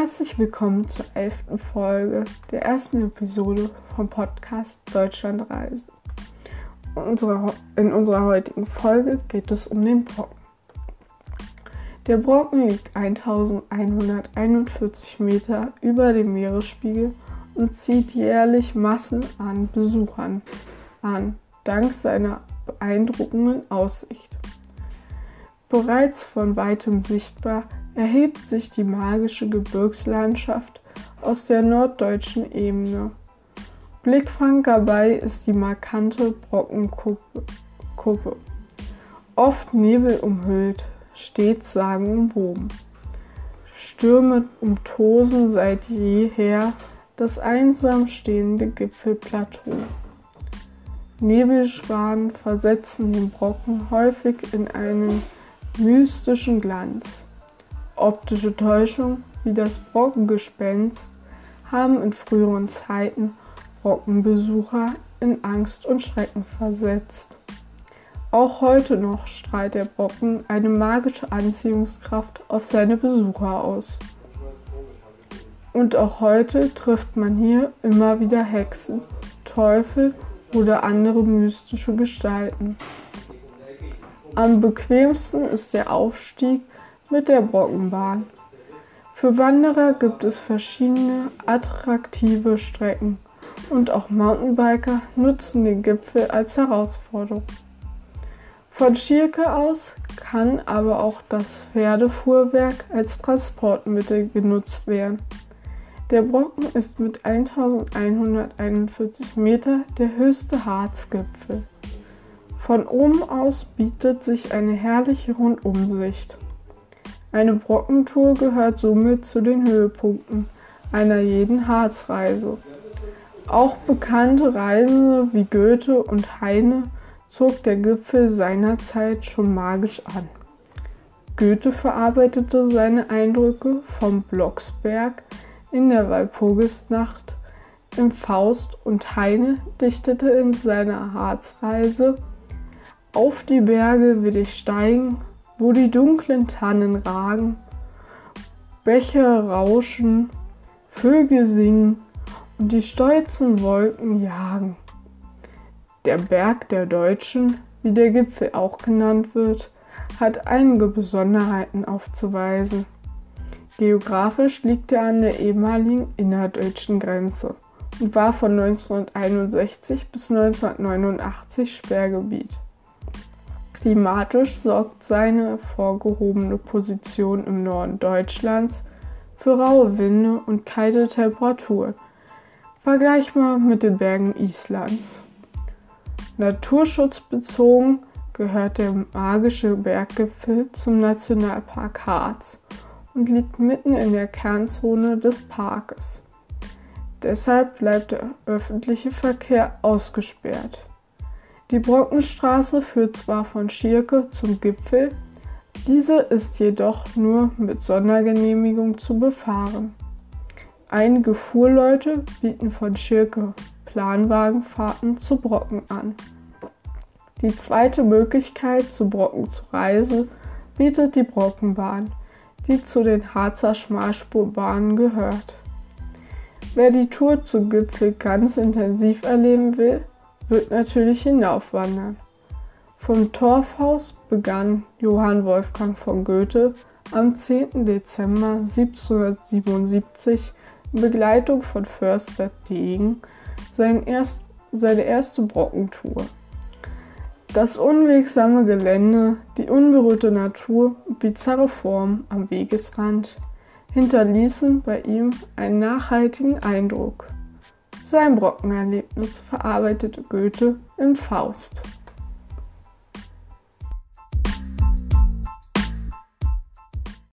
Herzlich willkommen zur elften Folge der ersten Episode vom Podcast Deutschland Reisen. In unserer heutigen Folge geht es um den Brocken. Der Brocken liegt 1141 Meter über dem Meeresspiegel und zieht jährlich Massen an Besuchern an, dank seiner beeindruckenden Aussicht. Bereits von weitem sichtbar erhebt sich die magische Gebirgslandschaft aus der norddeutschen Ebene. Blickfang dabei ist die markante Brockenkuppe, oft nebelumhüllt, stets sagenumwoben. Stürme umtosen seit jeher das einsam stehende Gipfelplateau. Nebelschwaden versetzen den Brocken häufig in einen mystischen Glanz. Optische Täuschung wie das Brockengespenst haben in früheren Zeiten Brockenbesucher in Angst und Schrecken versetzt. Auch heute noch strahlt der Brocken eine magische Anziehungskraft auf seine Besucher aus. Und auch heute trifft man hier immer wieder Hexen, Teufel oder andere mystische Gestalten. Am bequemsten ist der Aufstieg mit der Brockenbahn. Für Wanderer gibt es verschiedene attraktive Strecken und auch Mountainbiker nutzen den Gipfel als Herausforderung. Von Schierke aus kann aber auch das Pferdefuhrwerk als Transportmittel genutzt werden. Der Brocken ist mit 1141 Meter der höchste Harzgipfel. Von oben aus bietet sich eine herrliche Rundumsicht. Eine Brockentour gehört somit zu den Höhepunkten einer jeden Harzreise. Auch bekannte Reisende wie Goethe und Heine zog der Gipfel seinerzeit schon magisch an. Goethe verarbeitete seine Eindrücke vom Blocksberg in der Walpurgisnacht im Faust und Heine dichtete in seiner Harzreise Auf die Berge will ich steigen, wo die dunklen Tannen ragen, Bäche rauschen, Vögel singen und die stolzen Wolken jagen. Der Berg der Deutschen, wie der Gipfel auch genannt wird, hat einige Besonderheiten aufzuweisen. Geografisch liegt er an der ehemaligen innerdeutschen Grenze und war von 1961 bis 1989 Sperrgebiet. Klimatisch sorgt seine vorgehobene Position im Norden Deutschlands für raue Winde und kalte Temperaturen, vergleichbar mit den Bergen Islands. Naturschutzbezogen gehört der magische Berggipfel zum Nationalpark Harz und liegt mitten in der Kernzone des Parkes. Deshalb bleibt der öffentliche Verkehr ausgesperrt. Die Brockenstraße führt zwar von Schierke zum Gipfel, diese ist jedoch nur mit Sondergenehmigung zu befahren. Einige Fuhrleute bieten von Schirke Planwagenfahrten zu Brocken an. Die zweite Möglichkeit, zu Brocken zu reisen, bietet die Brockenbahn die zu den Harzer Schmalspurbahnen gehört. Wer die Tour zum Gipfel ganz intensiv erleben will, wird natürlich hinaufwandern. Vom Torfhaus begann Johann Wolfgang von Goethe am 10. Dezember 1777 in Begleitung von Förster Degen seine erste Brockentour. Das unwegsame Gelände, die unberührte Natur und bizarre Form am Wegesrand hinterließen bei ihm einen nachhaltigen Eindruck. Sein Brockenerlebnis verarbeitete Goethe im Faust.